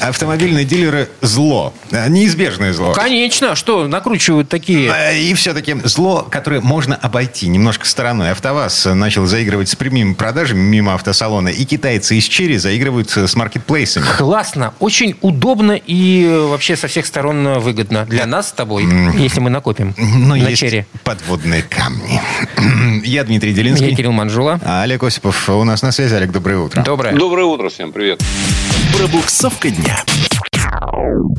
Автомобильные дилеры – зло. Э, Неизбежное зло. Конечно, что накручивают такие... Э, И все-таки зло, которое можно обойти немножко стороной. АвтоВАЗ начал заигрывать с прямыми продажами мимо автосалона, и китайцы из Черри заигрывают с маркетплейсами. Классно, очень удобно и э, вообще со всех сторон выгодно для нас с тобой, если мы накопим Но на есть черри. подводные камни. Я Дмитрий Я Делинский. Кирилл Манжула. А Олег Осипов у нас на связи. Олег, доброе утро. Доброе. Доброе утро всем, привет. Пробуксовка дня.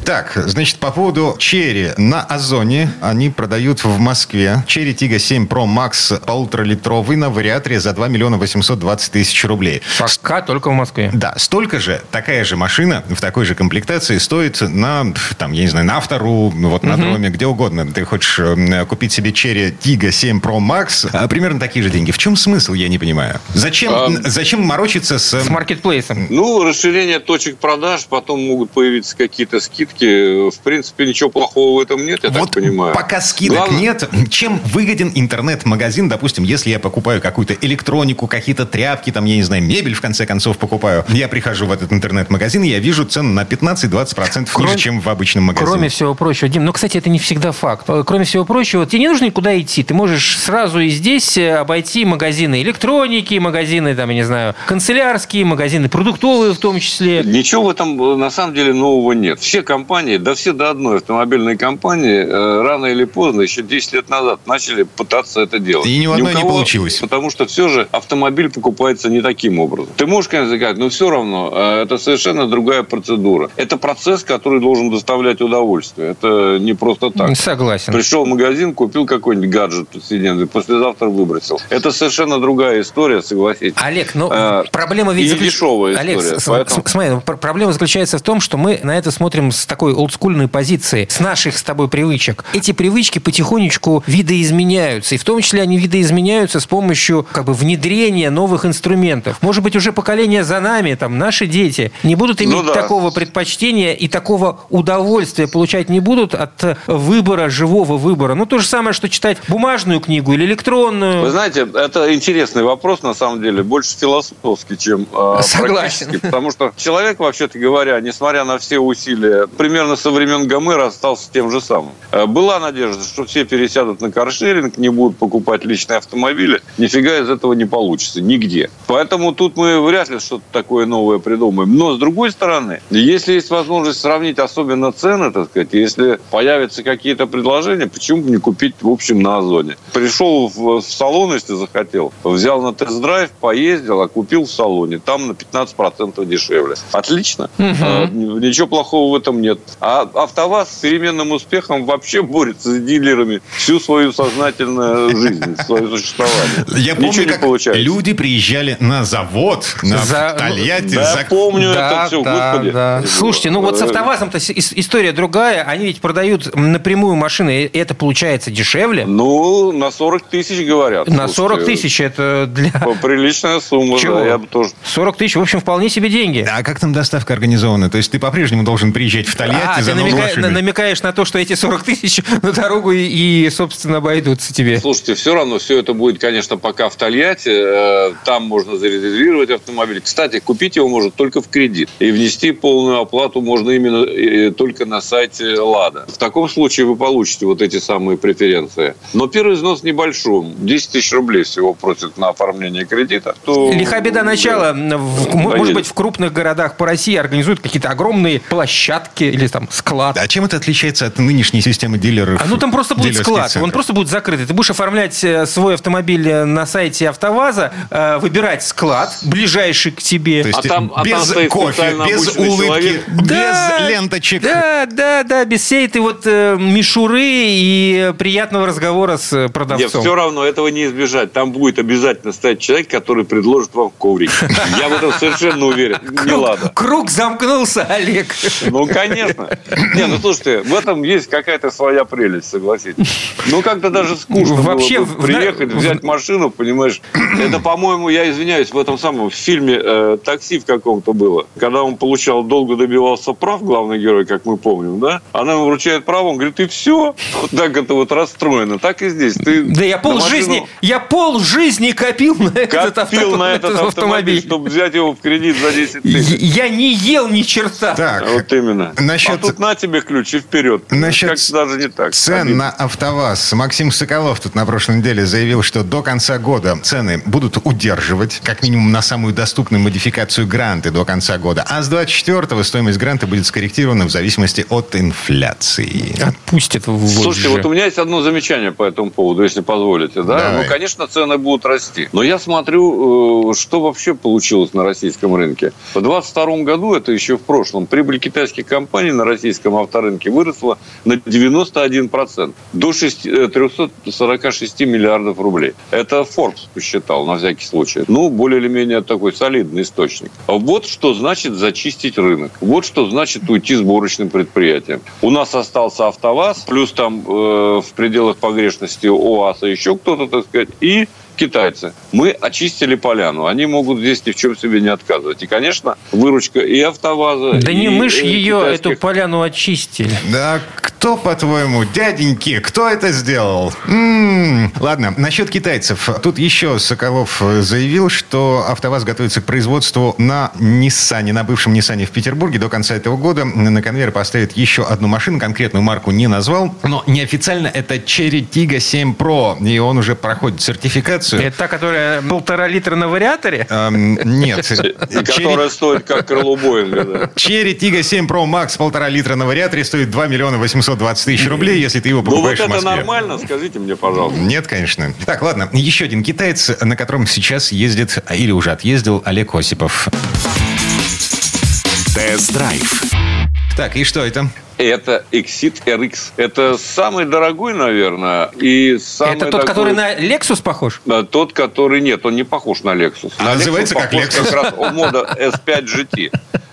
Так, значит, по поводу Черри. На Озоне они продают в Москве Черри Тига 7 Pro Max полуторалитровый на вариаторе за 2 миллиона 820 тысяч рублей. Пока только в Москве. Да, столько же, такая же машина в такой же комплектации стоит на, там, я не знаю, на автору, вот на дроме, где угодно. Ты хочешь купить себе Cherry Tiggo 7 Pro Max, а примерно такие же деньги. В чем смысл, я не понимаю. Зачем, А- зачем морочиться с... С маркетплейсом. Ну, расширение точек продаж, потом могут появиться какие-то скидки. В принципе, ничего плохого в этом нет, я вот так понимаю. пока скидок Главное- нет, чем выгоден интернет-магазин, допустим, если я покупаю какую-то электронику, какие-то тряпки, там, я не знаю, мебель, в конце концов, покупаю. Я прихожу в этот интернет-магазин, и я вижу цену на 15-20% Кроме- ниже, чем в обычном магазине. Кроме всего прочего, Дим, ну, кстати, это не всегда факт. Э, Кроме всего прочего, тебе не нужно никуда идти. Ты можешь сразу и здесь э, обойти магазины электроники, магазины, там, я не знаю, канцелярские, магазины продуктовые в том числе. Ничего в этом э, на самом деле нового нет. Все компании, да все до одной автомобильной компании, э, рано или поздно, еще 10 лет назад, начали пытаться это делать. И ни у одной не кого- получилось. Потому что все же автомобиль покупается не таким образом. Ты можешь, конечно, сказать, но все равно э, это совершенно другая процедура. Это процесс, который должен доставлять удовольствие. Это не просто так. Согласен. Пришел в магазин, купил какой-нибудь гаджет повседневный, послезавтра выбросил. Это совершенно другая история, согласитесь. Олег, ну Э, проблема ведь и заключ- дешевая Олег, история, с- поэтому- смотри, ну, пр- проблема заключается в том, что мы на это смотрим с такой олдскульной позиции, с наших с тобой привычек. Эти привычки потихонечку видоизменяются, и в том числе они видоизменяются с помощью как бы внедрения новых инструментов. Может быть, уже поколение за нами, там наши дети не будут иметь Ну да. такого предпочтения и такого удовольствия получать не будут от э, выбора живого выбора. Ну то же самое, что читать бумажную книгу или электронную. Вы знаете, это интересный вопрос, на самом деле, больше философский, чем э, Согласен. практический. Потому что человек, вообще-то говоря, несмотря на все усилия, примерно со времен Гомера остался тем же самым. Э, Была надежда, что все пересядут на каршеринг, не будут покупать личные автомобили. Нифига из этого не получится, нигде. Поэтому тут мы вряд ли что-то такое новое придумаем. Но, с другой стороны, если есть возможность сравнить особенно цены, так сказать, если появятся какие-то предложения, почему бы не купить, в общем, на Озоне? Пришел в, в салон, если захотел, взял на тест-драйв, поездил, а купил в салоне. Там на 15% дешевле. Отлично. Н- ничего плохого в этом нет. А АвтоВАЗ с переменным успехом вообще борется с дилерами всю свою сознательную жизнь, свое существование. Я Ничего помню, не как получается. люди приезжали на завод, на За- Тольятти, Да, за- помню Да, это все, да, господи. да. Слушайте, ну вот с АвтоВАЗом-то история другая. Они ведь продают напрямую машины, и это получается дешевле. Ну, на 40 тысяч говорят. На Слушайте, 40 тысяч это для... Приличная сумма, Чего? да, я бы тоже... 40 тысяч, в общем, вполне себе деньги. А как там доставка организована? То есть ты по-прежнему должен приезжать в Тольятти А, за ты намека- машиной? намекаешь на то, что эти 40 тысяч на дорогу и, и, собственно, обойдутся тебе. Слушайте, все равно все это будет, конечно, пока в Тольятти. Э, Там можно зарезервировать автомобиль. Кстати, купить его можно только в кредит. И внести полную оплату можно именно только на сайте «Лада». В таком случае вы получите вот эти самые преференции. Но первый взнос небольшой. 10 тысяч рублей всего просят на оформление кредита. То... Лиха беда начала. В- может быть, в крупных городах по России организуют какие-то огромные площадки или там склад. А чем это отличается от нынешней системы дилеров? А ну там просто будет склад, он центров? просто будет закрытый. Ты будешь оформлять э, свой автомобиль э, на сайте АвтоВАЗа, э, выбирать склад, ближайший к тебе. То есть А там- а там без стоит кофе, специально без улыбки, человек. без ленточек. Да, да, да, без всей этой вот э, мишуры и приятного разговора с э, Нет, продавцом. все равно этого не избежать. Там будет обязательно стоять человек, который предложит вам коврик. Я в этом совершенно уверен. Не ладно. круг замкнулся, Олег. Ну, конечно. Не, ну слушайте, в этом есть какая-то своя прелесть, согласитесь. Ну, как-то даже скучно Вообще, было бы приехать, взять машину, понимаешь. Это, по-моему, я извиняюсь, в этом самом фильме э, «Такси» в каком-то было. Когда он получал, долго добивался прав, главный герой, как мы помним, да? Она ему вручает право, он говорит, и все. Вот так это вот расстроено. Так и здесь. Ты да я пол машину... жизни, я пол жизни копил на этот, копил на этот автомобиль, автомобиль, чтобы взять его в кредит за 10 тысяч. Я не ел ни черта. Так, вот именно. Насчет... А тут на тебе ключи вперед. Насчет как даже не так. Цен Обидно. на АвтоВАЗ. Максим Соколов тут на прошлой неделе заявил, что до конца года цены будут удерживать, как минимум на самую доступную модификацию Гранты до конца года. А с 24-го стоимость Гранты будет скорректирована в зависимости от инфляции. Отпустит в Слушайте, вот у меня есть одно замечание по этому поводу, если позволите. Да? Давай. Ну, конечно, цены будут расти. Но я смотрю, э, что вообще получилось на российском рынке. В 2022 году, это еще в прошлом, прибыль китайских компаний на российском авторынке выросла на 91%. До 6, 346 э, миллиардов рублей. Это Forbes посчитал, на всякий случай. Ну, более или менее такой солидный источник. Вот что значит зачистить рынок. Вот что значит уйти сборочным предприятием. У нас остался АвтоВАЗ, плюс там э, в пределах погрешности ОАСа еще кто-то, так сказать, и китайцы. Мы очистили поляну. Они могут здесь ни в чем себе не отказывать. И, конечно, выручка и АвтоВАЗа, Да и, не мы ж ее, китайских... эту поляну очистили. Да кто, по-твоему, дяденьки, кто это сделал? М-м-м. Ладно, насчет китайцев. Тут еще Соколов заявил, что АвтоВАЗ готовится к производству на Ниссане, на бывшем Ниссане в Петербурге. До конца этого года на конвейер поставит еще одну машину. Конкретную марку не назвал. Но неофициально это Cherry Tiggo 7 Pro. И он уже проходит сертификацию версию. Это та, которая полтора литра на вариаторе? Эм, нет. Которая стоит как крыло Боинга. Chery Tiggo 7 Pro Max полтора литра на вариаторе стоит 2 миллиона 820 тысяч рублей, если ты его покупаешь в Москве. Ну вот это нормально, скажите мне, пожалуйста. Нет, конечно. Так, ладно. Еще один китаец, на котором сейчас ездит, или уже отъездил, Олег Осипов. Тест-драйв. Так, и что это? Это Exeed RX. Это самый дорогой, наверное, и самый Это тот, такой... который на Lexus похож? Тот, который нет, он не похож на Lexus. А на называется Lexus как Lexus? Как раз мода S5 GT.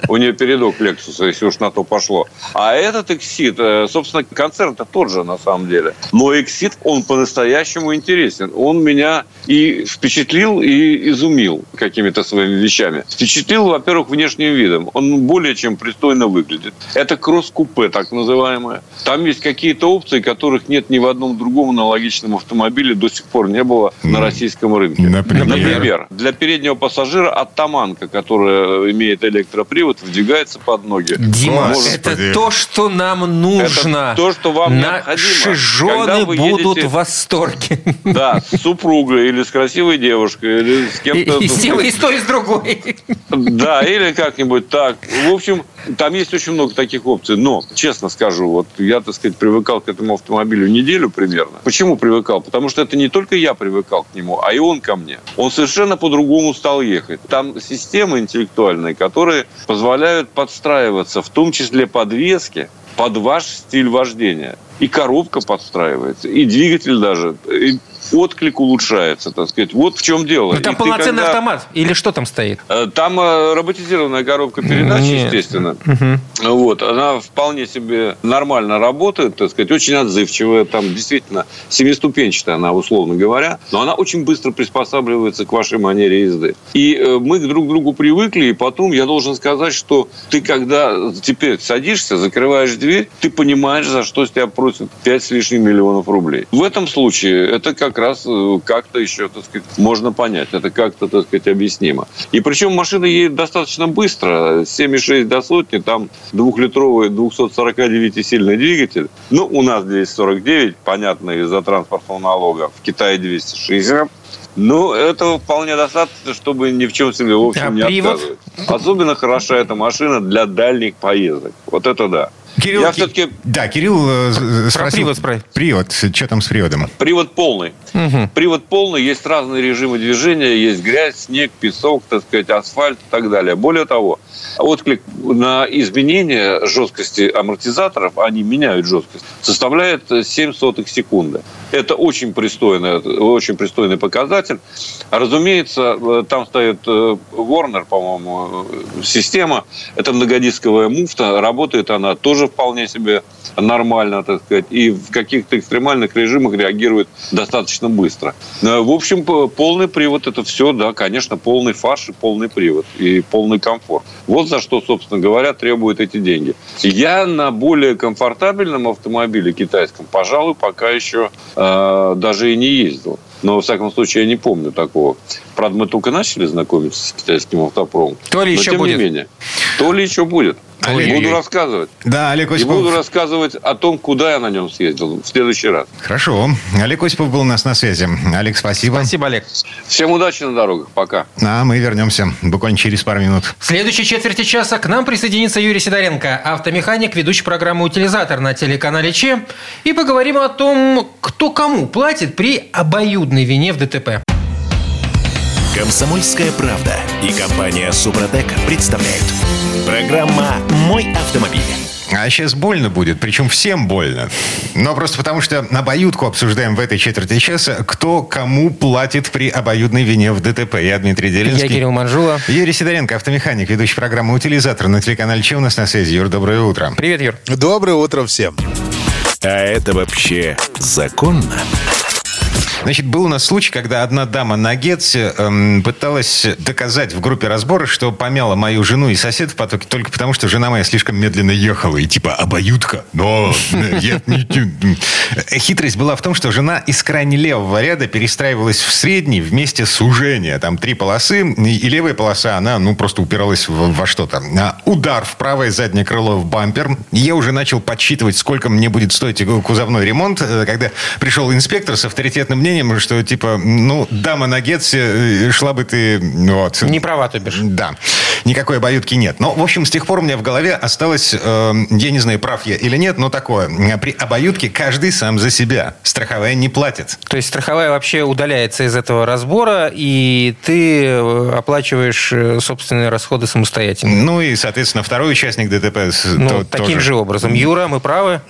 У нее передок Lexus, если уж на то пошло. А этот Exit, э, собственно, концерн-то тот же на самом деле. Но Exit, он по-настоящему интересен. Он меня и впечатлил, и изумил какими-то своими вещами. Впечатлил, во-первых, внешним видом. Он более чем пристойно выглядит. Это кросс-купе так называемое. Там есть какие-то опции, которых нет ни в одном другом аналогичном автомобиле до сих пор не было на российском рынке. Например? Например, для переднего пассажира оттаманка, которая имеет электропривод, вдвигается под ноги. Дима, Может, это то, что нам нужно. Это то, что вам Наши необходимо. жены будут едете, в восторге. Да, с супругой или с красивой девушкой, или с кем-то. И, и, и, и с той, и с другой. Да, или как-нибудь так. В общем, там есть очень много таких опций. Но, честно скажу, вот я, так сказать, привыкал к этому автомобилю неделю примерно. Почему привыкал? Потому что это не только я привыкал к нему, а и он ко мне. Он совершенно по-другому стал ехать. Там системы интеллектуальные, которые позволяют подстраиваться, в том числе подвески, под ваш стиль вождения. И коробка подстраивается, и двигатель даже. И отклик улучшается, так сказать. Вот в чем дело. Но ну, там и полноценный когда... автомат или что там стоит? Э, там э, роботизированная коробка передач, Нет. естественно. Угу. Вот, она вполне себе нормально работает, так сказать, очень отзывчивая, там действительно семиступенчатая она, условно говоря, но она очень быстро приспосабливается к вашей манере езды. И э, мы друг к другу привыкли, и потом я должен сказать, что ты когда теперь садишься, закрываешь дверь, ты понимаешь, за что с тебя просят 5 с лишним миллионов рублей. В этом случае это как как раз э, как-то еще, так сказать, можно понять. Это как-то, так сказать, объяснимо. И причем машина едет достаточно быстро. 7,6 до сотни, там двухлитровый 249-сильный двигатель. Ну, у нас 249, понятно, из-за транспортного налога. В Китае 260. Ну, этого вполне достаточно, чтобы ни в чем себе, в общем, а не привод? отказывать. Особенно хороша эта машина для дальних поездок. Вот это да. Кирилл, Я Ки- все-таки Да, Кирилл э, спросил... привод. Привод. Что там с приводом? Привод полный. Привод полный, есть разные режимы движения, есть грязь, снег, песок, так сказать, асфальт и так далее. Более того, отклик на изменение жесткости амортизаторов, они меняют жесткость, составляет 7 сотых секунды. Это очень пристойный, очень пристойный показатель. Разумеется, э, там стоит э, Warner, по-моему, э, система. Это многодисковая муфта. Работает она тоже вполне себе нормально, так сказать. И в каких-то экстремальных режимах реагирует достаточно быстро. Э, В общем, полный привод – это все, да, конечно, полный фарш и полный привод. И полный комфорт. Вот за что, собственно говоря, требуют эти деньги. Я на более комфортабельном автомобиле китайском, пожалуй, пока еще э, даже и не ездил. Но, во всяком случае, я не помню такого. Правда, мы только начали знакомиться с китайским автопромом. То ли Но, еще тем будет. не менее. То ли еще будет. Олег. Буду рассказывать. Да, Олег И Осипов. буду рассказывать о том, куда я на нем съездил в следующий раз. Хорошо. Олег Осипов был у нас на связи. Олег, спасибо. Спасибо, Олег. Всем удачи на дорогах. Пока. А мы вернемся буквально через пару минут. В следующей четверти часа к нам присоединится Юрий Сидоренко, автомеханик, ведущий программы «Утилизатор» на телеканале ЧЕ. И поговорим о том, кто кому платит при обоюдной вине в ДТП. Комсомольская правда и компания Супротек представляют. Программа «Мой автомобиль». А сейчас больно будет, причем всем больно. Но просто потому, что обоюдку обсуждаем в этой четверти часа, кто кому платит при обоюдной вине в ДТП. Я Дмитрий Делинский. Я Кирилл Манжула. Юрий Сидоренко, автомеханик, ведущий программы «Утилизатор» на телеканале «Че» у нас на связи. Юр, доброе утро. Привет, Юр. Доброе утро всем. А это вообще законно? Значит, был у нас случай, когда одна дама на Гетсе эм, пыталась доказать в группе разбора, что помяла мою жену и сосед в потоке только потому, что жена моя слишком медленно ехала. И типа обоюдка. Но Хитрость была в том, что жена из крайне левого ряда перестраивалась в средний вместе сужения. Там три полосы, и левая полоса, она ну просто упиралась в- во что-то. Удар в правое заднее крыло в бампер. Я уже начал подсчитывать, сколько мне будет стоить кузовной ремонт, э, когда пришел инспектор с авторитетным мнением, что типа, ну, дама на Гетсе, э, шла бы ты, вот. Не права, то бишь. Да. Никакой обоюдки нет. Но, в общем, с тех пор у меня в голове осталось, э, я не знаю, прав я или нет, но такое. При обоюдке каждый сам за себя. Страховая не платит. То есть страховая вообще удаляется из этого разбора, и ты э, оплачиваешь э, собственные расходы самостоятельно. Ну и, соответственно, второй участник ДТП Ну, то- таким тоже. же образом. Юра, мы правы?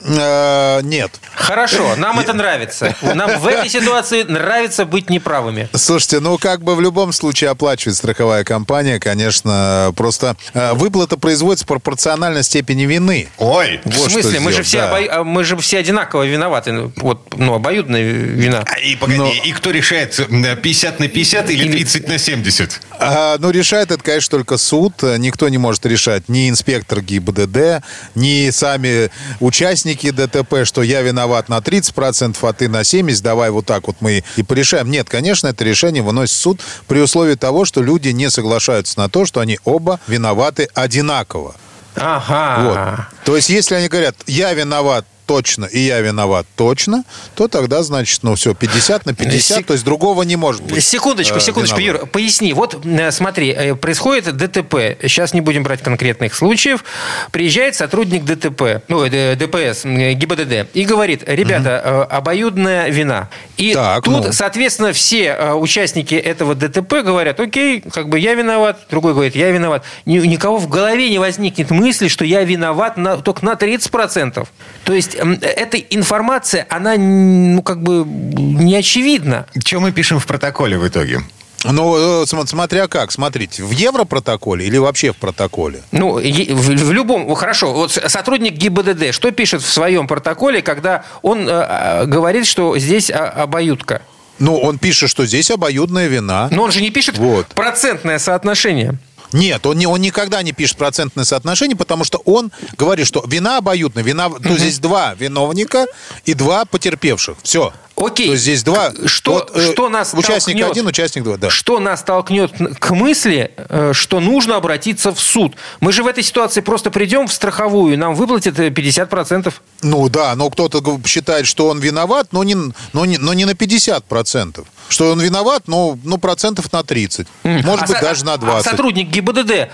Нет. Хорошо, нам это нравится. Нам в этой ситуации нравится быть неправыми. Слушайте, ну как бы в любом случае оплачивает страховая компания, конечно, просто э, выплата производится пропорционально степени вины. Ой! Вот в смысле, мы же, все да. обо- а мы же все одинаково виноваты. Ну, Вот, ну, обоюдная вина. А, И, погоди, Но- и кто решает, э, 50 на 50 или 30 на 70? А, ну, решает это, конечно, только суд. Никто не может решать. Ни инспектор ГИБДД, ни сами участники ДТП, что я виноват на 30%, а ты на 70%, давай вот так вот мы и порешаем. Нет, конечно, это решение выносит суд при условии того, что люди не соглашаются на то, что они оба виноваты одинаково. Ага. Вот. То есть, если они говорят, я виноват точно, и я виноват точно, то тогда, значит, ну все, 50 на 50, Сек- то есть другого не может быть. Секундочку, э, секундочку, виноват. Юр, поясни. Вот э, смотри, э, происходит ДТП. Сейчас не будем брать конкретных случаев. Приезжает сотрудник ДТП, ну, ДПС, ГИБДД, и говорит, ребята, э, обоюдная вина. И Так, тут, ну. соответственно, все участники этого ДТП говорят, окей, как бы я виноват, другой говорит, я виноват. Ни- никого в голове не возникнет мысли, что я виноват на, только на 30%. То есть эта информация, она ну, как бы не очевидна. Что мы пишем в протоколе в итоге? Ну, э, см- смотря как, смотрите, в европротоколе или вообще в протоколе? Ну, в, любом... Хорошо, вот сотрудник ГИБДД что пишет в своем протоколе, когда он э, э, говорит, что здесь а, обоюдка? Ну, он пишет, что здесь обоюдная вина. Но он же не пишет Вот. процентное соотношение. Нет, он, не, он никогда не пишет процентное соотношение, потому что он говорит, что вина обоюдная, вина, то здесь два виновника и два потерпевших. Все. Окей. То есть здесь два. Что, Вот, э, что нас Участник толкнет? один, участник два, да. Что нас толкнет к мысли, э, что нужно обратиться в суд? Мы же в этой ситуации просто придем в страховую, и нам выплатят э, 50%. Ну да, но кто-то считает, что он виноват, но не, но не, но не на 50%. Что он виноват, но ну, процентов на 30. Может А быть, со- даже на а 20. сотрудник ГИБДД, э,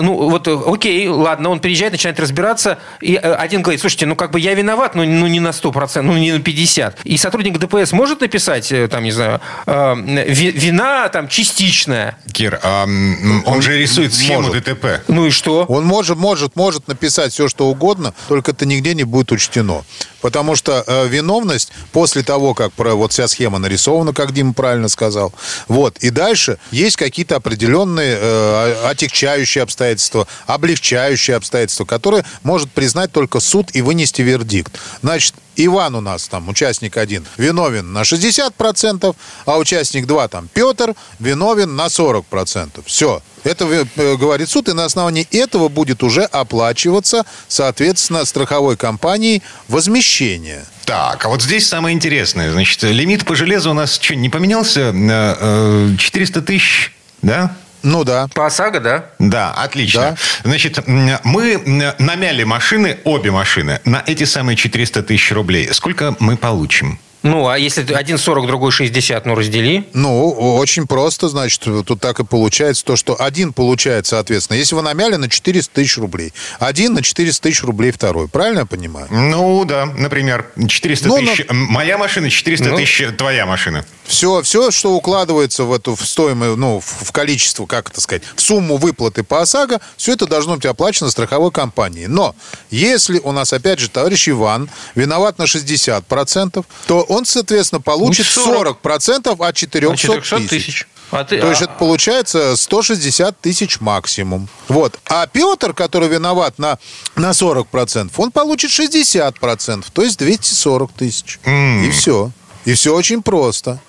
ну вот, э, окей, ладно, он приезжает, начинает разбираться, и э, один говорит, слушайте, ну как бы я виноват, но ну, не на 100%, ну не на 50%. И сотрудник ДПС может написать, э, там, не знаю, э, ви- вина там частичная. Кир, а, м, он же рисует схему может. ДТП. Ну и что? Он может, может, может написать все, что угодно, только это нигде не будет учтено. Потому что э, виновность после того, как про, вот вся схема нарисована, как Дима правильно сказал, вот, и дальше есть какие-то определенные э, отягчающие обстоятельства, облегчающие обстоятельства, которые может признать только суд и вынести вердикт. Значит, Иван у нас там, участник один, виновен на 60%, а участник два, там, Петр, виновен на 40%. Все. Это э, говорит суд, и на основании этого будет уже оплачиваться, соответственно, страховой компанией возмещение. Так, а вот здесь самое интересное. Значит, лимит по железу у нас что, не поменялся? Э, э, 400 тысяч, да? Ну да. По ОСАГО, да? Да, отлично. Да. Значит, мы намяли машины, обе машины, на эти самые 400 тысяч рублей. Сколько мы получим? Ну, а если один 40, другой 60, ну раздели. Ну, очень просто, значит, тут так и получается то, что один получает, соответственно, если вы намяли на 400 тысяч рублей, один на 400 тысяч рублей второй. Правильно я понимаю? Ну, да, например, 400 Ну, тысяч м, моя машина, 400 Ну. тысяч твоя машина. Все, все, что укладывается в эту в стоимость, ну, в в количество, как это сказать, в сумму выплаты по ОСАГО, все это должно быть оплачено страховой компанией. Но если у нас, опять же, товарищ Иван виноват на 60%, то он, соответственно, получит Ну, 40. 40% от 400, На 400 тысяч. тысяч. А ты- То есть а- это получается 160 тысяч максимум. Вот. А Петр, который виноват на, на 40%, он получит 60%, то есть 240 тысяч. И все. И все очень просто.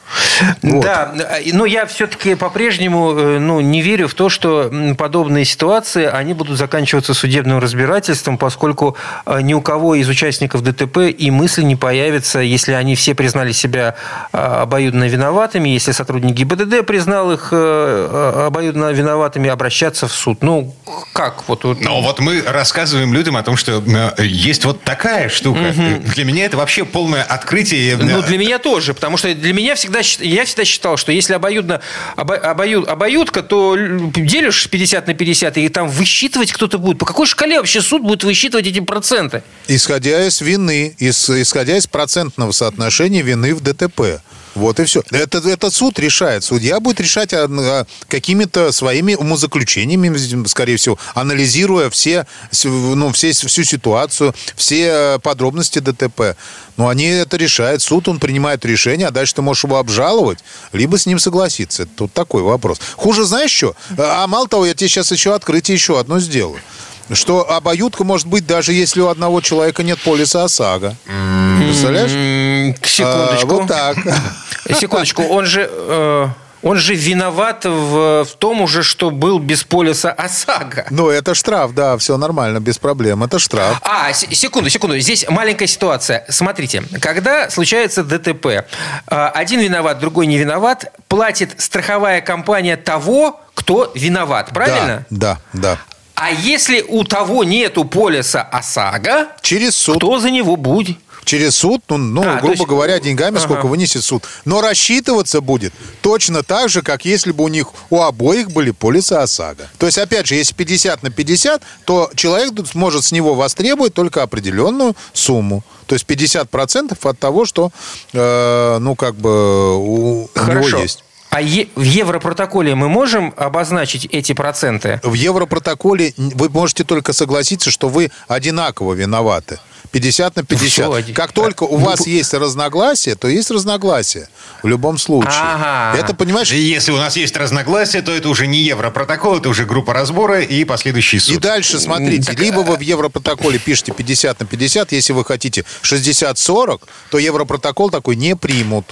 Вот. Да, э, но я все-таки по-прежнему э, ну, не верю в то, что подобные ситуации, они будут заканчиваться судебным разбирательством, поскольку э, ни у кого из участников ДТП и мысли не появится, если они все признали себя обоюдно виноватыми, если сотрудник ГИБДД признал их обоюдно виноватыми, обращаться в суд. Ну, как? Вот, вот. Но вот мы рассказываем людям о том, что есть вот такая штука. Для меня это вообще полное открытие. Ну, для меня тоже, потому что для меня всегда, счит- я всегда считал, что если обоюдно, обо- обою- обоюдка, то делишь 50 на 50, и там высчитывать кто-то будет. По какой шкале вообще суд будет высчитывать эти проценты? Исходя из вины, исходя из процентного соотношения вины в ДТП. Вот и все. Это, это суд решает. Судья будет решать а, а, какими-то своими умозаключениями, скорее всего, анализируя все, ну, все, всю ситуацию, все э, подробности ДТП. Но они это решают. Суд, он принимает решение, а дальше ты можешь его обжаловать, либо с ним согласиться. Тут такой вопрос. Хуже знаешь что? А мало того, я тебе сейчас еще открытие еще одно сделаю. Что обоюдка может быть, даже если у одного человека нет полиса ОСАГО. Представляешь? А, Секундочку. вот так. Секундочку. Он же... э, Он же виноват в, в том уже, что был без полиса ОСАГО. Ну, это штраф, да, все нормально, без проблем. Это штраф. А, секунду, секунду. Здесь маленькая ситуация. Смотрите, когда случается ДТП, э, один виноват, другой не виноват, платит страховая компания того, кто виноват, правильно? Да, да, да. А если у того нету полиса ОСАГО, Через суд. кто за него будет? Через суд, ну, ну А, грубо есть- говоря, деньгами Ага. сколько вынесет суд. Но рассчитываться будет точно так же, как если бы у них у обоих были полисы ОСАГО. То есть, опять же, если 50 на 50, то человек сможет с него востребовать только определенную сумму. То есть 50% от того, что, э, ну, как бы у, у него Хорошо. есть. А е- в Европротоколе мы можем обозначить эти проценты? В Европротоколе вы можете только согласиться, что вы одинаково виноваты. 50 на 50. всё один- Как только у Ну, вас есть разногласия, то есть разногласия. В любом случае. Ага. Это, понимаешь, И Если у нас есть разногласия, то это уже не Европротокол, это уже группа разбора и последующий суд. и дальше, смотрите, либо вы в Европротоколе пишете 50 на 50, если вы хотите 60-40, то Европротокол такой не примут.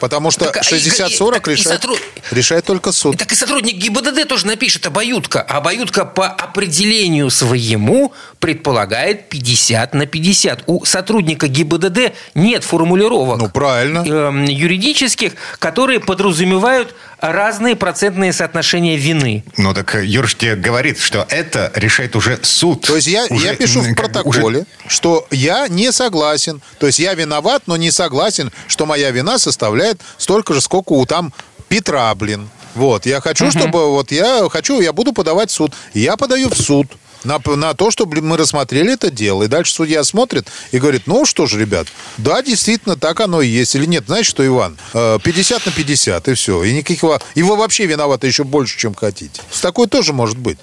Потому что Так, а и- 60-40 так и решает, сотруд- решает только суд. Так и сотрудник ГИБДД тоже напишет обоюдка. А обоюдка по определению своему предполагает 50 на 50. У сотрудника ГИБДД нет формулировок Ну, правильно. эм, юридических, которые подразумевают разные процентные соотношения вины. Ну так Юрш тебе говорит, что это решает уже суд. То есть я, Уже, я пишу в бы уже- протоколе, что я не согласен. То есть я виноват, но не согласен, что моя вина составляет столько же, сколько у там Петра, блин. Вот, я хочу, чтобы, вот я хочу, я буду подавать в суд. Я подаю в суд на, на то, чтобы мы рассмотрели это дело. И дальше судья смотрит и говорит, ну что ж, ребят, да, действительно, так оно и есть. Или нет, знаешь что, Иван, Э, 50 на 50, и все. И никаких... И вы вообще виноваты еще больше, чем хотите. Такой тоже может быть.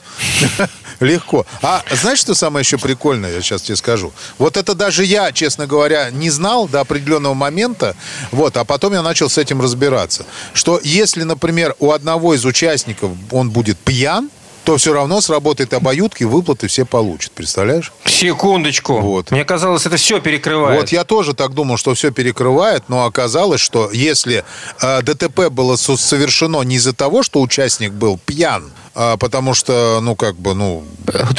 Легко. А знаешь, что самое еще прикольное, я сейчас тебе скажу? Вот это даже я, честно говоря, не знал до определенного момента, вот, а потом я начал с этим разбираться, что если, например, у одного из участников он будет пьян, то все равно сработает обоюдки, выплаты все получат. Представляешь? Секундочку. Вот. Мне казалось, это все перекрывает. Вот я тоже так думал, что все перекрывает, но оказалось, что если э, ДТП было со- совершено не из-за того, что участник был пьян, а потому что, ну, как бы, ну,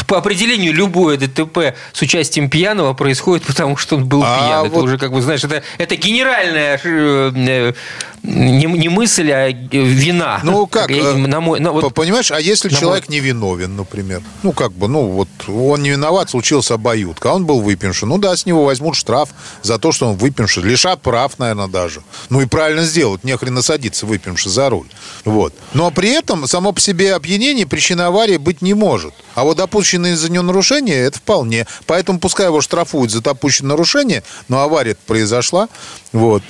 По определению, любое ДТП с участием пьяного происходит, потому что он был А пьян. Это вот- уже, как бы, знаешь, это, это генеральная э, э, не, не мысль, а вина. Ну, как, Я- э, на мой- ну, вот- По- Понимаешь, а если на человек невиновен, например? Ну, как бы, ну, вот он не виноват, случился обоюдка, а он был выпивший. Ну да, с него возьмут штраф за то, что он выпивший. Лишат прав, наверное, даже. Ну и правильно сделают, нехрена садиться выпивший за руль. Вот. Но при этом само по себе опьянение причиной аварии быть не может. А вот допущенные из-за него нарушения, это вполне. Поэтому пускай его штрафуют за допущенное нарушение, но авария произошла. Вот.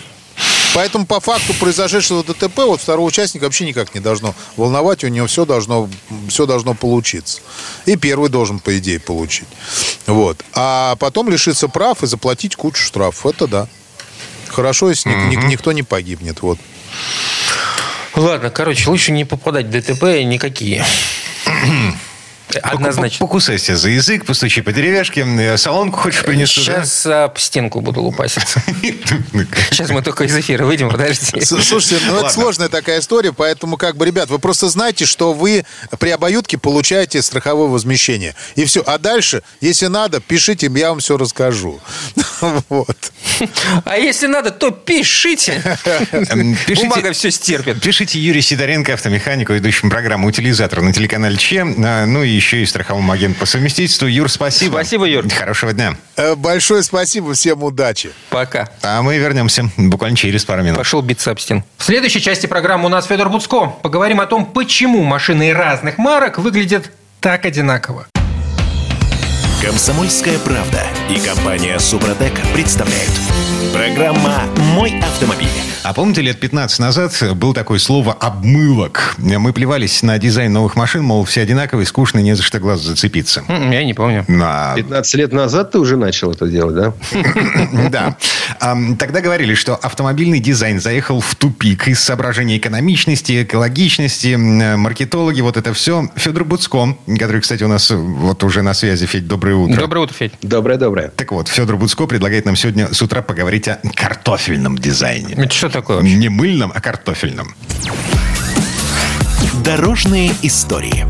Поэтому по факту произошедшего ДТП вот второго участника вообще никак не должно волновать, у него все должно, все должно получиться. И первый должен, по идее, получить. Вот. А потом лишиться прав и заплатить кучу штрафов. Это да. Хорошо, если ник- ник- никто не погибнет. Вот. Ладно, короче, лучше не попадать в ДТП никакие. Однозначно. Покусайся за язык, постучи по деревяшке. Соломку хочешь принесу, да? Сейчас об стенку буду лупаситься. Сейчас мы только из эфира выйдем, подожди. Слушайте, ну это сложная такая история, поэтому, как бы, ребят, вы просто знаете, что вы при обоюдке получаете страховое возмещение. И все. А дальше, если надо, пишите, я вам все расскажу. Вот. А если надо, то пишите. Эм, пишите- Бумага все стерпит. Пишите Юрий Сидоренко, автомеханику, ведущему программу «Утилизатор» на телеканале ЧЕ. А, Ну и еще и страховому агенту по совместительству. Юр, спасибо. Спасибо, Юр. Хорошего дня. Э, Большое спасибо, всем удачи. Пока. А мы вернемся буквально через пару минут. Пошел биться об стену. В следующей части программы у нас Федор Буцко. Поговорим о том, почему машины разных марок выглядят так одинаково. Комсомольская правда и компания Супротек представляют. Программа «Мой автомобиль». А помните, лет 15 назад было такое слово «обмылок». Мы плевались на дизайн новых машин, мол, все одинаковые, скучно, не за что глаз зацепиться. Я не помню. На... 15 лет назад ты уже начал это делать, да? Да. Тогда говорили, что автомобильный дизайн заехал в тупик из соображений экономичности, экологичности, маркетологи, вот это все. Федор Буцко, который, кстати, у нас вот уже на связи. Федь, доброе утро. Доброе утро, Федь. Доброе-доброе. Так вот, Федор Буцко предлагает нам сегодня с утра поговорить о картофельном дизайне. Это что такое вообще? Не мыльном, а картофельном. Дорожные истории.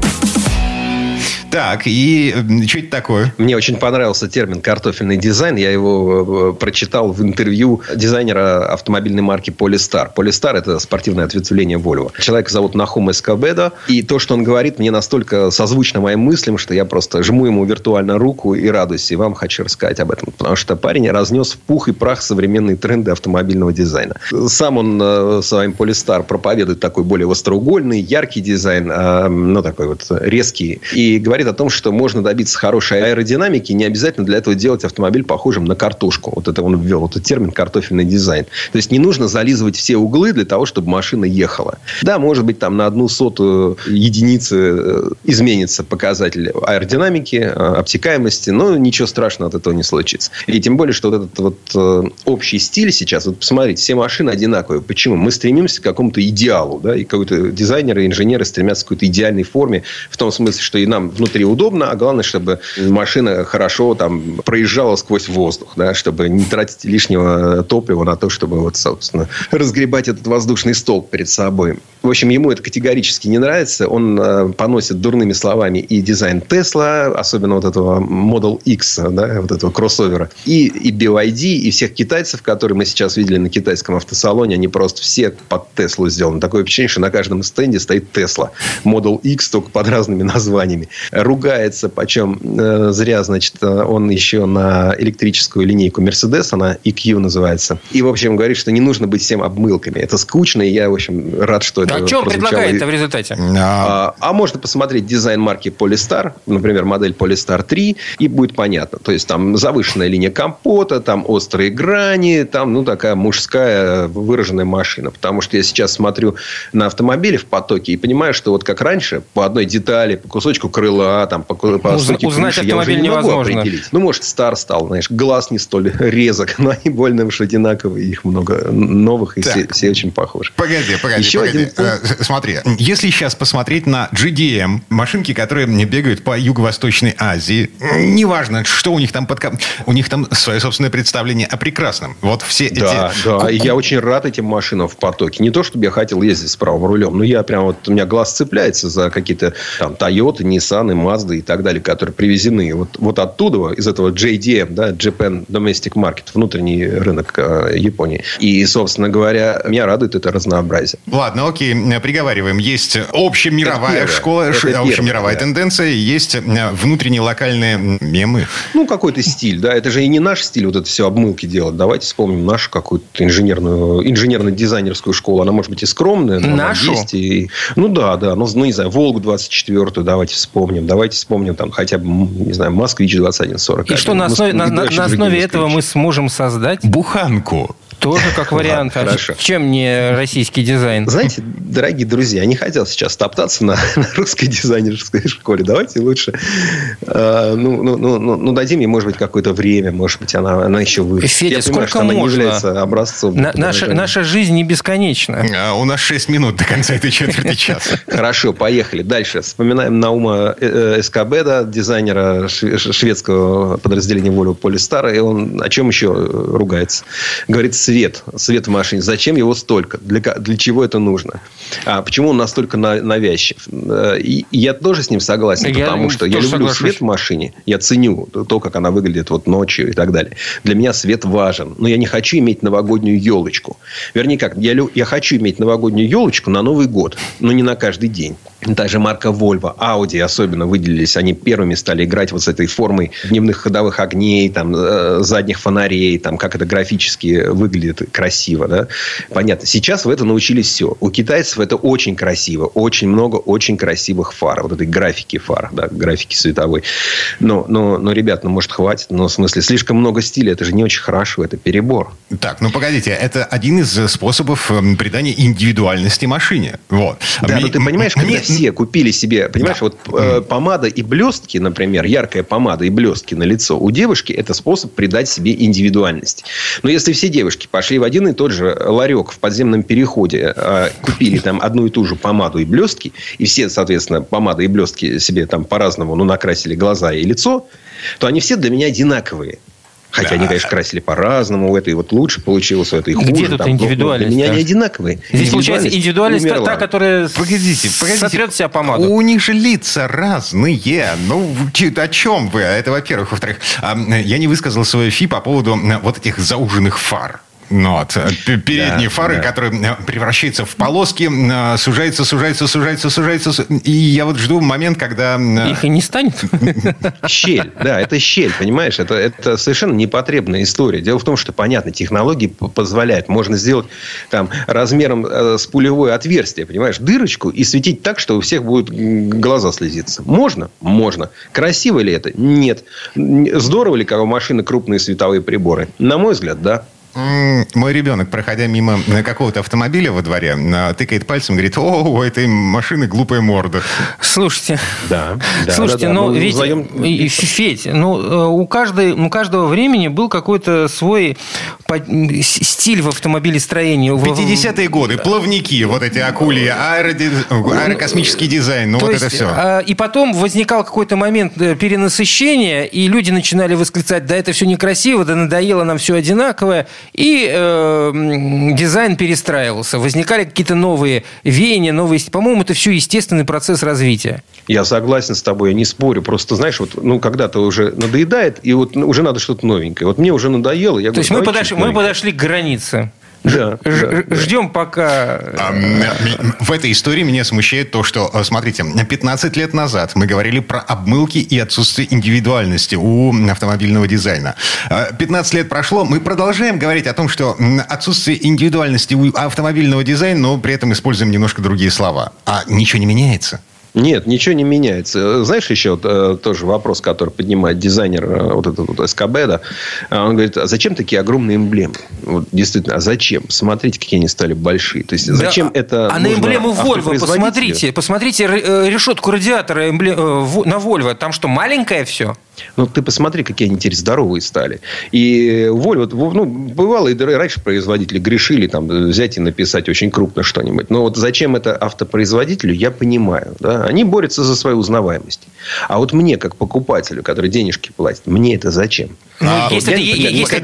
Так, и что это такое? Мне очень понравился термин «картофельный дизайн». Я его э, прочитал в интервью дизайнера автомобильной марки Polestar. Polestar – это спортивное ответвление Volvo. Человека зовут Нахум Эскобедо. И то, что он говорит, мне настолько созвучно моим мыслям, что я просто жму ему виртуально руку и радуюсь. И вам хочу рассказать об этом. Потому что парень разнес в пух и прах современные тренды автомобильного дизайна. Сам он э, своим Polestar проповедует такой более остроугольный, яркий дизайн, э, ну, такой вот резкий. И говорит о том, что можно добиться хорошей аэродинамики, не обязательно для этого делать автомобиль похожим на картошку. Вот это он ввел, этот термин картофельный дизайн. То есть не нужно зализывать все углы для того, чтобы машина ехала. Да, может быть, там на одну сотую единицы э, изменится показатель аэродинамики, э, обтекаемости, но ничего страшного от этого не случится. И тем более, что вот этот вот э, общий стиль сейчас, вот посмотрите, все машины одинаковые. Почему? Мы стремимся к какому-то идеалу, да, и какой-то дизайнеры, инженеры стремятся к какой-то идеальной форме, в том смысле, что и нам внутри внутри удобно, а главное, чтобы машина хорошо там проезжала сквозь воздух, да, чтобы не тратить лишнего топлива на то, чтобы вот, собственно, разгребать этот воздушный столб перед собой. В общем, ему это категорически не нравится. Он э, поносит дурными словами и дизайн Тесла, особенно вот этого Model X, да, вот этого кроссовера, и, и BYD, и всех китайцев, которые мы сейчас видели на китайском автосалоне, они просто все под Теслу сделаны. Такое впечатление, что на каждом стенде стоит Тесла. Model X только под разными названиями. Ругается, почем э, зря, значит, он еще на электрическую линейку Mercedes, она EQ называется. И, в общем, говорит, что не нужно быть всем обмылками. Это скучно, и я, в общем, рад, что это А он предлагает в результате? А, а можно посмотреть дизайн марки Polestar, например, модель Polestar 3, и будет понятно. То есть, там завышенная линия компота, там острые грани, там, ну, такая мужская выраженная машина. Потому что я сейчас смотрю на автомобили в потоке и понимаю, что вот как раньше, по одной детали, по кусочку крыла, там, по, по Уз, сути узнать крыши, я уже автомобиль не могу невозможно. определить. Ну, может, стар стал, знаешь, глаз не столь резок, но они больно уж одинаковые, их много новых, и все, Так. все очень похожи. Погоди, погоди, Еще погоди. один. Э, Смотри, если сейчас посмотреть на GDM, машинки, которые бегают по Юго-Восточной Азии, неважно, что у них там под... У них там свое собственное представление о прекрасном. Вот все Да, эти... да. И я очень рад этим машинам в потоке. Не то, чтобы я хотел ездить с правым рулем, но я прям вот... У меня глаз цепляется за какие-то там Toyota, Nissan, Mazda и так далее, которые привезены. Вот, вот оттуда, из этого JDM, да, Japan Domestic Market, внутренний рынок э, Японии. И, собственно говоря, меня радует это разнообразие. Ладно, окей, э, приговариваем. Есть общемировая Это первое. школа, Это первое, общемировая да. тенденция, есть э, внутренние локальные мемы. Ну, какой-то стиль, да. Это же и не наш стиль вот это все обмылки делать. Давайте вспомним нашу какую-то инженерную, инженерно-дизайнерскую школу. Она может быть и скромная, но она Нашу? есть. И, ну, да, да. Ну, ну, не знаю, Волгу 24 давайте вспомним. Давайте вспомним там хотя бы, не знаю, Москвич 2140. И что на основе, на, на- на основе этого мы сможем создать Буханку. Тоже как вариант. А хорошо. Чем не российский дизайн? Знаете, дорогие друзья, я не хотел сейчас топтаться на, на русской дизайнерской школе. Давайте лучше э, ну, ну, ну, ну, ну, дадим ей, может быть, какое-то время. Может быть, она, она еще вырастет. Федя, я понимаю, сколько что она не можно? является образцом. На- наша, наша жизнь не бесконечна. А У нас 6 минут до конца этой четверти часа. Хорошо, поехали. Дальше. Вспоминаем Наума э, э, Эскобеда, дизайнера шведского подразделения Volvo Polestar. И он о чем еще э, ругается? Говорит, свет. Свет в машине. Зачем его столько? Для, для чего это нужно? А почему он настолько на- навязчив? Э, И, и я тоже с ним согласен, Я потому что я люблю соглашусь. свет в машине. Я ценю то, как она выглядит вот ночью и так далее. Для меня свет важен. Но я не хочу иметь новогоднюю елочку. Вернее, как, я, я хочу иметь новогоднюю елочку на Новый год, но не на каждый день. Даже марка Volvo, Audi особенно выделились. Они первыми стали играть вот с этой формой дневных ходовых огней, там, э, задних фонарей, там, как это графически выглядит красиво. Да? Понятно. Сейчас в это научились все. У китайцев это очень красиво. Очень много очень красивых фар. Вот этой графики фар, да, графики световой. Но, но, но, ребят, ну, может, хватит. Но, в смысле, слишком много стиля. Это же не очень хорошо. Это перебор. Так, ну погодите, это один из э, способов эм, придания индивидуальности машине. Вот. Да, Мне- но ты понимаешь, когда все купили себе, понимаешь, Да. вот э, помада и блестки, например, яркая помада и блестки на лицо у девушки это способ придать себе индивидуальность. Но если все девушки пошли в один и тот же ларек в подземном переходе, э, купили там одну и ту же помаду и блестки, и все, соответственно, помады и блестки себе там по-разному, ну, накрасили глаза и лицо, то они все для меня одинаковые. Хотя Да. они, конечно, красили по-разному. У этой вот лучше получилось, у этой хуже. Где тут там, но- но индивидуальность, Для меня да? они одинаковые. Здесь получается индивидуальность та, умерла. та, которая Погодите, погодите. сотрет себя помаду. У них же лица разные. Ну, о чем вы? Это, во-первых. Во-вторых, я не высказал свое фи по поводу вот этих зауженных фар. Ну, вот, э, передние Да, фары, да. которые э, превращаются в полоски, э, сужается, сужается, сужается, сужается. су- И я вот жду момент, когда... Их и не станет. Щель, да, это щель, понимаешь? Это, это совершенно непотребная история. Дело в том, что, понятно, технологии позволяют. Можно сделать там размером с пулевое отверстие, понимаешь, дырочку и светить так, что у всех будут глаза слезиться. Можно? Можно. Красиво ли это? Нет. Здорово ли, когда у машины крупные световые приборы? На мой взгляд, да. Мой ребенок, проходя мимо э, какого-то автомобиля во дворе, э, тыкает пальцем и говорит, о, у этой машины глупая морда. Слушайте, Да, да, Слушайте, да, да. ну Мы ведь, вдвоем- и- и, Федь, ну э, у, каждой, у каждого времени был какой-то свой стиль в автомобилестроении. В- 50-е годы, плавники, вот эти акульи, аэроди- аэрокосмический дизайн, ну То вот есть, это все. и потом возникал какой-то момент э, перенасыщения, и люди начинали восклицать, да это все некрасиво, да надоело нам все одинаковое, и э, дизайн перестраивался. Возникали какие-то новые веяния, новые... По-моему, это все естественный процесс развития. Я согласен с тобой, я не спорю. Просто, знаешь, вот, ну, когда-то уже надоедает, и вот ну, уже надо что-то новенькое. Вот мне уже надоело. Я То есть мы подошли, мы подошли к границе. Да, Ж- да, да. Ждем пока... А, м, В этой истории меня смущает то, что, э, смотрите, 15 лет назад мы говорили про обмылки и отсутствие индивидуальности у автомобильного дизайна. Э, 15 лет прошло, мы продолжаем говорить о том, что отсутствие индивидуальности у автомобильного дизайна, но при этом используем немножко другие слова. А ничего не меняется. Нет, ничего не меняется. Знаешь, еще вот, э, тоже вопрос, который поднимает дизайнер э, вот этот вот СКБ, да, А он говорит, а зачем такие огромные эмблемы? Вот, действительно, а зачем? Смотрите, какие они стали большие. То есть, зачем Да, это А на эмблему Volvo автопроизводителю? посмотрите. Посмотрите э, решетку радиатора эмбле- э, в- на Volvo. Там что, маленькое все? Ну, ты посмотри, какие они теперь здоровые стали. И Volvo, вот, ну, бывало, и раньше производители грешили там взять и написать очень крупно что-нибудь. Но вот зачем это автопроизводителю, я понимаю. Да? Они борются за свою узнаваемость. А вот мне, как покупателю, который денежки платит, мне это зачем? Ну, А если, ты, если, если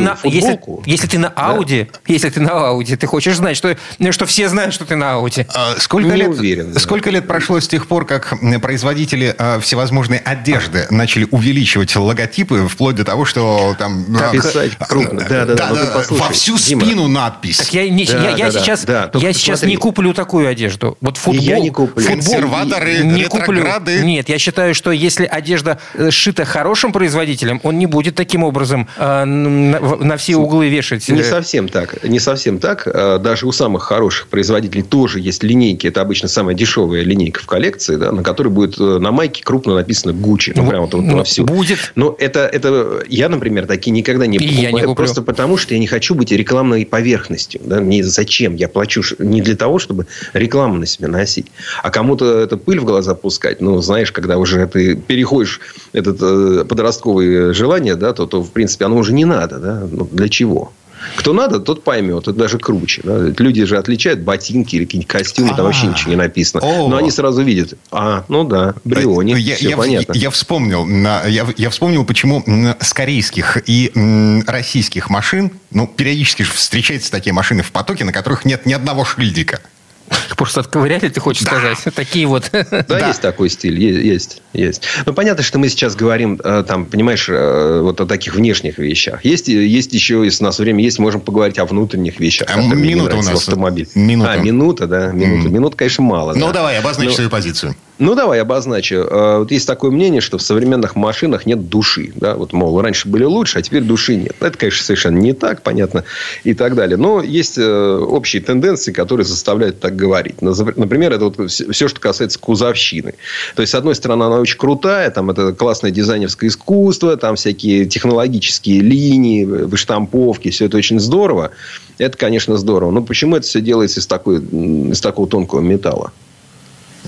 на, если, если ты на Ауди, если ты на Ауди, ты хочешь знать, что, что все знают, что ты на Ауди. А Сколько, лет, уверен, да. сколько лет прошло с тех пор, как производители э, всевозможной одежды начали увеличивать логотипы, вплоть до того, что там... а, писать крупно. Да-да-да, ну ты послушай, во всю Дима. спину надпись. Так я, не, Да, я, я да, да, сейчас, да. Я сейчас посмотри. не куплю такую одежду. Вот футбол, я не куплю. футбол Консерваторы, не куплю. Нет, я считаю, что если одежда э, сшита хорошим производителем, он не будет таким образом э, на, все углы вешать. Не э, совсем так. Не совсем так. А, Даже у самых хороших производителей тоже есть линейки. Это обычно самая дешевая линейка в коллекции, да, на которой будет э, на майке крупно написано Гуччи. Ну, Ну, прям вот, вот ну, всю. будет. Но это, это я, например, такие никогда не И я не покупаю. куплю. Просто потому, что я не хочу быть рекламной поверхностью. Да? Мне зачем? Я плачу не для того, чтобы рекламу на себя носить. А кому-то это пыль в глаза пускать, ну, знаешь, когда уже ты переходишь этот э, подростковое желание, да, то, то, в принципе, оно уже не надо. Да? Ну, для чего? Кто надо, тот поймет. Это даже круче. да. Люди же отличают ботинки или какие-нибудь костюмы, там А. вообще ничего не написано. Но они сразу видят. А, ну да, Бриони, Я, все я- понятно. я вспомнил, на- я, я вспомнил, почему с корейских и м, российских машин, ну, периодически же встречаются такие машины в потоке, на которых нет ни одного шильдика. Просто отковыряли, ты хочешь сказать? Такие вот. Да, есть такой стиль, есть, есть. Ну, понятно, что мы сейчас говорим, э, там, понимаешь, э, вот о таких внешних вещах. Есть, есть еще, если у нас время есть, можем поговорить о внутренних вещах. А минута у нас. в автомобиле. Минута. А, минута, да, минута. Минут, конечно, мало. Ну, да. давай, обозначь Ну, свою позицию. Ну, давай обозначу. Э, Вот есть такое мнение, что в современных машинах нет души. Да? Вот, мол, раньше были лучше, а теперь души нет. Это, конечно, совершенно не так, понятно, и так далее. Но есть э, общие тенденции, которые заставляют так говорить. Например, это вот все, что касается кузовщины. То есть, с одной стороны, она очень крутая, там это классное дизайнерское искусство, там всякие технологические линии, выштамповки, все это очень здорово. Это, конечно, здорово. Но почему это все делается из, такой, из такого тонкого металла?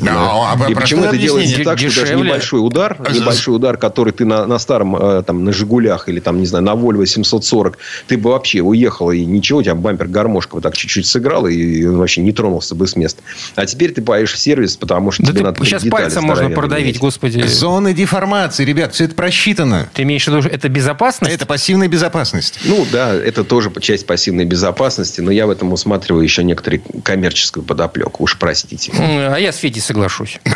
Ну, а И простое почему это делается так, что даже Дешевле. небольшой удар, А, небольшой удар, который ты на, на старом, э, там, на Жигулях или, там, не знаю, на Вольво 740, ты бы вообще уехал, и ничего, у тебя бампер гармошка вот так чуть-чуть сыграл, и он вообще не тронулся бы с места. А теперь ты поедешь в сервис, потому что Да тебе ты надо сейчас пальцем можно продавить, менять. господи. Зоны деформации, ребят, все это просчитано. Ты имеешь в виду, это безопасность? Это пассивная безопасность. Ну, да, это тоже часть пассивной безопасности, но я в этом усматриваю еще некоторые коммерческую подоплеку, уж простите. А я с Федей соглашусь.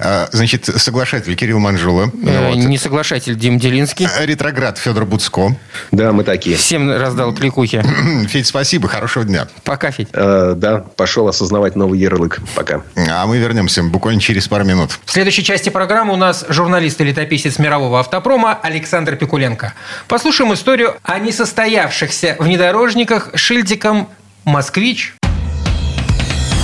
А, Значит, соглашатель Кирилл Манжула. Э, Вот. Не соглашатель Дим Делинский. Ретроград Федор Буцко. Да, мы такие. Всем раздал кликухи. Федь, спасибо, хорошего дня. Пока, Федь. Э, да, пошел осознавать новый ярлык. Пока. А мы вернемся буквально через пару минут. В следующей части программы у нас журналист и летописец мирового автопрома Александр Пикуленко. Послушаем историю о несостоявшихся внедорожниках шильдиком «Москвич».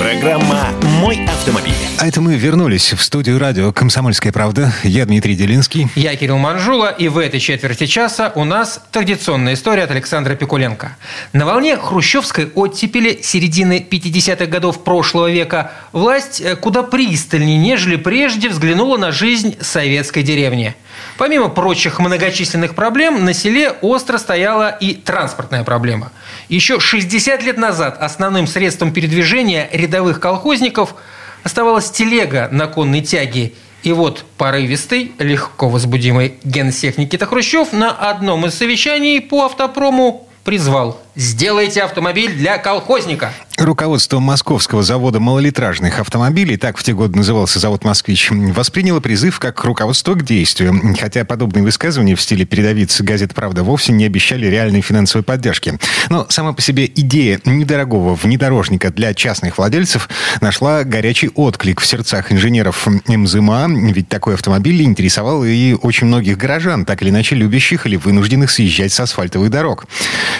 Программа «Мой автомобиль». А это мы вернулись в студию радио «Комсомольская правда». Я Дмитрий Делинский. Я Кирилл Манжула, и в этой четверти часа у нас традиционная история от Александра Пикуленко. На волне хрущевской оттепели середины 50-х годов прошлого века власть э, куда пристальнее, нежели прежде, взглянула на жизнь советской деревни. Помимо прочих многочисленных проблем, на селе остро стояла и транспортная проблема. Еще 60 лет назад основным средством передвижения рядовых колхозников оставалась телега на конной тяге. И вот порывистый, легко возбудимый генсек Никита Хрущев на одном из совещаний по автопрому призвал «Сделайте автомобиль для колхозника». Руководство московского завода малолитражных автомобилей, так в те годы назывался завод «Москвич», восприняло призыв как руководство к действию. Хотя подобные высказывания в стиле передовиц газет «Правда» вовсе не обещали реальной финансовой поддержки. Но сама по себе идея недорогого внедорожника для частных владельцев нашла горячий отклик в сердцах инженеров МЗМА, ведь такой автомобиль интересовал и очень многих горожан, так или иначе любящих или вынужденных съезжать с асфальтовых дорог.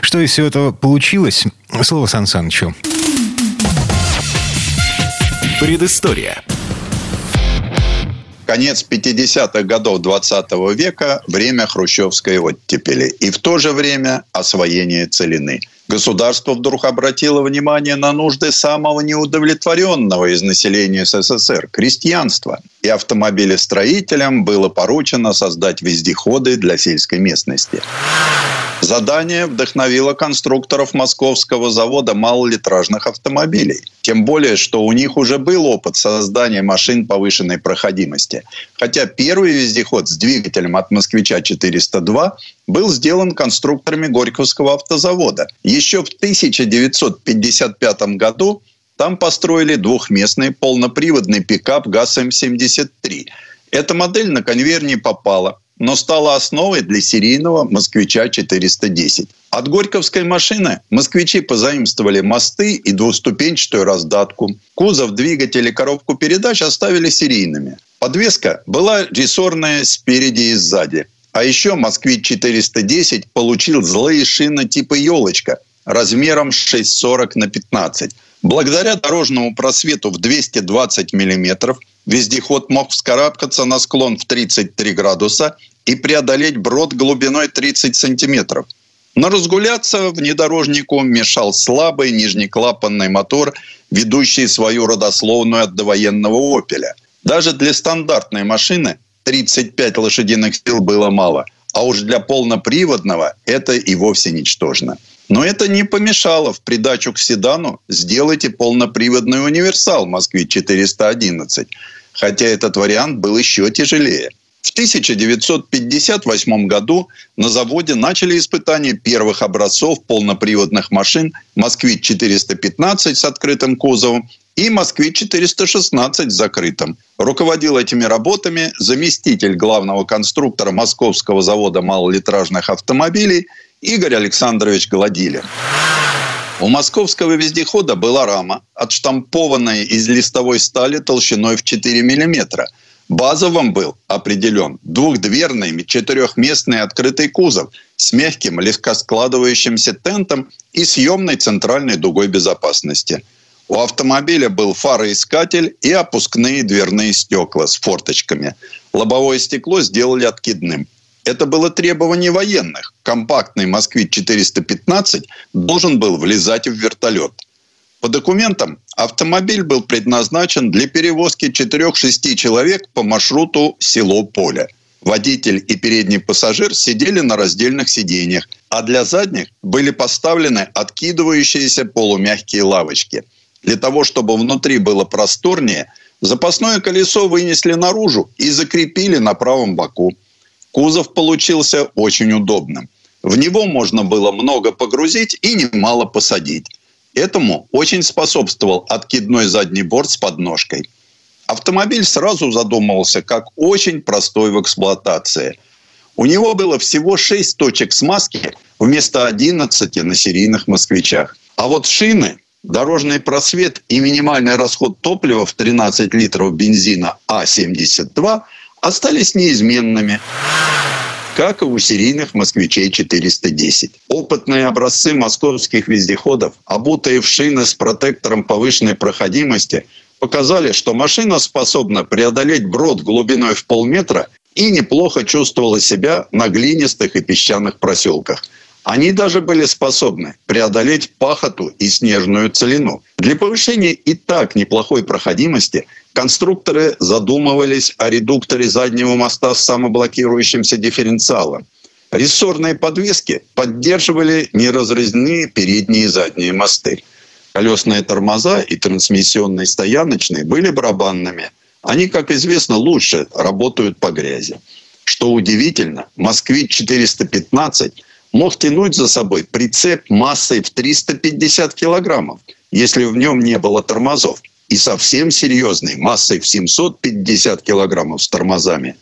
Что из всего этого получилось? Слово Сан Санычу. Предыстория. Конец 50-х годов 20 века – время хрущевской оттепели. И в то же время освоение целины. Государство вдруг обратило внимание на нужды самого неудовлетворенного из населения СССР – крестьянства. И автомобилестроителям было поручено создать вездеходы для сельской местности. Задание вдохновило конструкторов московского завода малолитражных автомобилей. Тем более, что у них уже был опыт создания машин повышенной проходимости. Хотя первый вездеход с двигателем от «Москвича-402» был сделан конструкторами Горьковского автозавода. Еще в 1955 году там построили двухместный полноприводный пикап ГАЗ-М73. Эта модель на конвейер не попала но стала основой для серийного «Москвича-410». От горьковской машины москвичи позаимствовали мосты и двуступенчатую раздатку. Кузов, двигатель и коробку передач оставили серийными. Подвеска была рессорная спереди и сзади. А еще «Москвич-410» получил злые шины типа «елочка» размером 6,40 на 15. Благодаря дорожному просвету в 220 миллиметров вездеход мог вскарабкаться на склон в 33 градуса и преодолеть брод глубиной 30 сантиметров. Но разгуляться внедорожнику мешал слабый нижнеклапанный мотор, ведущий свою родословную от довоенного «Опеля». Даже для стандартной машины 35 лошадиных сил было мало, а уж для полноприводного это и вовсе ничтожно. Но это не помешало в придачу к седану сделать и полноприводный универсал «Москвич-411», хотя этот вариант был еще тяжелее. В 1958 году на заводе начали испытания первых образцов полноприводных машин «Москвич-415» с открытым кузовом и «Москвич-416» с закрытым. Руководил этими работами заместитель главного конструктора Московского завода малолитражных автомобилей Игорь Александрович Гладилин. У московского вездехода была рама, отштампованная из листовой стали толщиной в 4 миллиметра – Базовым был определен двухдверный четырехместный открытый кузов с мягким легкоскладывающимся тентом и съемной центральной дугой безопасности. У автомобиля был фароискатель и опускные дверные стекла с форточками. Лобовое стекло сделали откидным. Это было требование военных. Компактный «Москвич-415» должен был влезать в вертолет – по документам автомобиль был предназначен для перевозки 4-6 человек по маршруту село-поле. Водитель и передний пассажир сидели на раздельных сиденьях, а для задних были поставлены откидывающиеся полумягкие лавочки. Для того, чтобы внутри было просторнее, запасное колесо вынесли наружу и закрепили на правом боку. Кузов получился очень удобным. В него можно было много погрузить и немало посадить. Этому очень способствовал откидной задний борт с подножкой. Автомобиль сразу задумывался как очень простой в эксплуатации. У него было всего 6 точек смазки вместо 11 на серийных москвичах. А вот шины, дорожный просвет и минимальный расход топлива в 13 литров бензина А-72 остались неизменными. как и у серийных «Москвичей-410». Опытные образцы московских вездеходов, обутые в шины с протектором повышенной проходимости, показали, что машина способна преодолеть брод глубиной в полметра и неплохо чувствовала себя на глинистых и песчаных проселках. Они даже были способны преодолеть пахоту и снежную целину. Для повышения и так неплохой проходимости конструкторы задумывались о редукторе заднего моста с самоблокирующимся дифференциалом. Рессорные подвески поддерживали неразрезные передние и задние мосты. Колесные тормоза и трансмиссионные стояночные были барабанными. Они, как известно, лучше работают по грязи. Что удивительно, «Москвич-415» мог тянуть за собой прицеп массой в 350 килограммов, если в нем не было тормозов, и совсем серьезной массой в 750 килограммов с тормозами.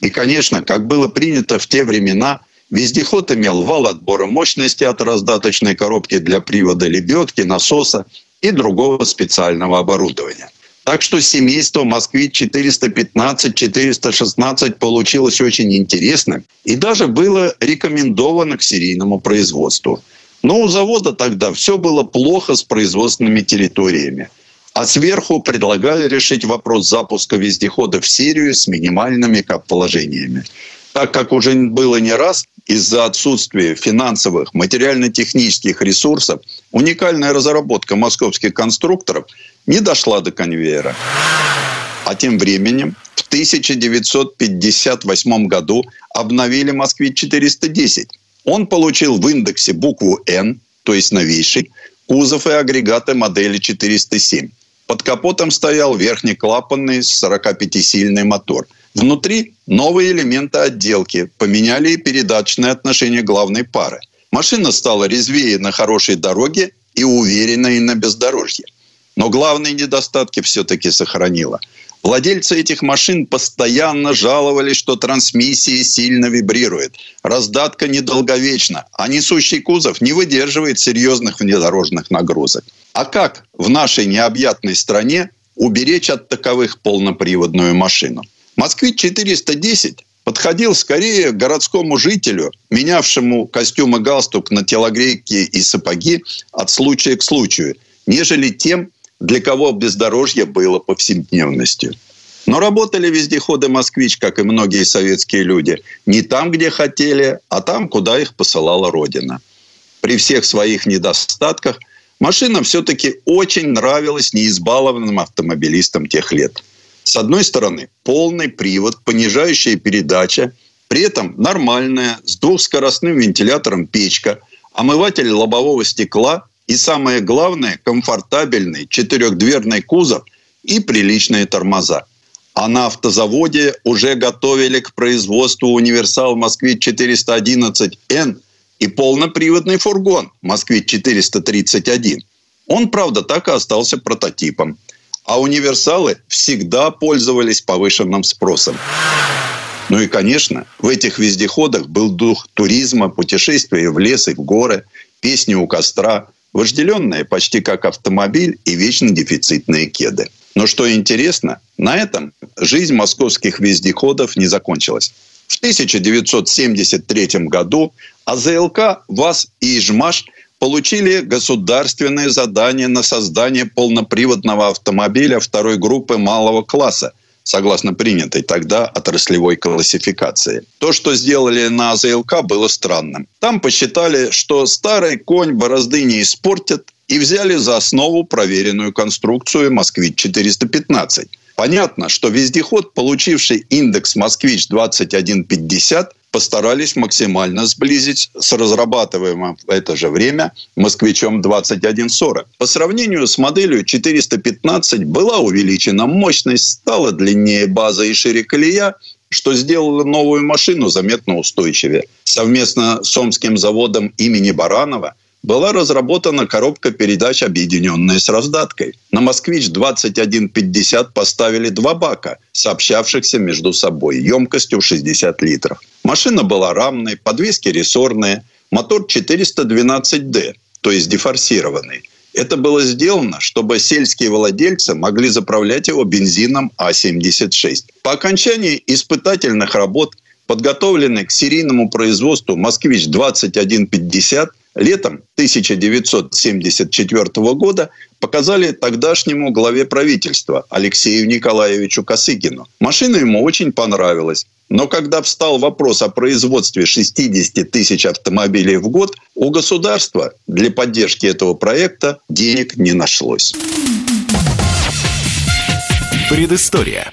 И, конечно, как было принято в те времена, вездеход имел вал отбора мощности от раздаточной коробки для привода лебедки, насоса и другого специального оборудования – так что семейство «Москвич-415-416» получилось очень интересным и даже было рекомендовано к серийному производству. Но у завода тогда все было плохо с производственными территориями. А сверху предлагали решить вопрос запуска вездехода в серию с минимальными кап-положениями. Так как уже было не раз, из-за отсутствия финансовых, материально-технических ресурсов уникальная разработка московских конструкторов не дошла до конвейера. А тем временем в 1958 году обновили «Москвич-410». Он получил в индексе букву «Н», то есть новейший, кузов и агрегаты модели 407. Под капотом стоял верхнеклапанный 45-сильный мотор – Внутри новые элементы отделки поменяли и передаточное отношение главной пары. Машина стала резвее на хорошей дороге и уверенной на бездорожье. Но главные недостатки все-таки сохранила. Владельцы этих машин постоянно жаловались, что трансмиссия сильно вибрирует, раздатка недолговечна, а несущий кузов не выдерживает серьезных внедорожных нагрузок. А как в нашей необъятной стране уберечь от таковых полноприводную машину? «Москвич-410» подходил скорее городскому жителю, менявшему костюм и галстук на телогрейки и сапоги от случая к случаю, нежели тем, для кого бездорожье было повседневностью. Но работали вездеходы «Москвич», как и многие советские люди, не там, где хотели, а там, куда их посылала Родина. При всех своих недостатках машина все-таки очень нравилась неизбалованным автомобилистам тех лет – с одной стороны, полный привод, понижающая передача, при этом нормальная, с двухскоростным вентилятором печка, омыватель лобового стекла и, самое главное, комфортабельный четырехдверный кузов и приличные тормоза. А на автозаводе уже готовили к производству универсал «Москвич-411Н» и полноприводный фургон «Москвич-431». Он, правда, так и остался прототипом – а универсалы всегда пользовались повышенным спросом. Ну и, конечно, в этих вездеходах был дух туризма, путешествия в лес и в горы, песни у костра, вожделенные почти как автомобиль и вечно дефицитные кеды. Но что интересно, на этом жизнь московских вездеходов не закончилась. В 1973 году АЗЛК, ВАЗ и Ижмаш – получили государственное задание на создание полноприводного автомобиля второй группы малого класса, согласно принятой тогда отраслевой классификации. То, что сделали на АЗЛК, было странным. Там посчитали, что старый конь борозды не испортит, и взяли за основу проверенную конструкцию «Москвич-415». Понятно, что вездеход, получивший индекс «Москвич-2150», постарались максимально сблизить с разрабатываемым в это же время «Москвичом 2140». По сравнению с моделью 415 была увеличена мощность, стала длиннее база и шире колея, что сделало новую машину заметно устойчивее. Совместно с Омским заводом имени Баранова была разработана коробка передач, объединенная с раздаткой. На «Москвич-2150» поставили два бака, сообщавшихся между собой, емкостью 60 литров. Машина была рамной, подвески рессорные, мотор 412D, то есть дефорсированный. Это было сделано, чтобы сельские владельцы могли заправлять его бензином А-76. По окончании испытательных работ подготовленный к серийному производству «Москвич-2150» летом 1974 года показали тогдашнему главе правительства Алексею Николаевичу Косыгину. Машина ему очень понравилась. Но когда встал вопрос о производстве 60 тысяч автомобилей в год, у государства для поддержки этого проекта денег не нашлось. Предыстория.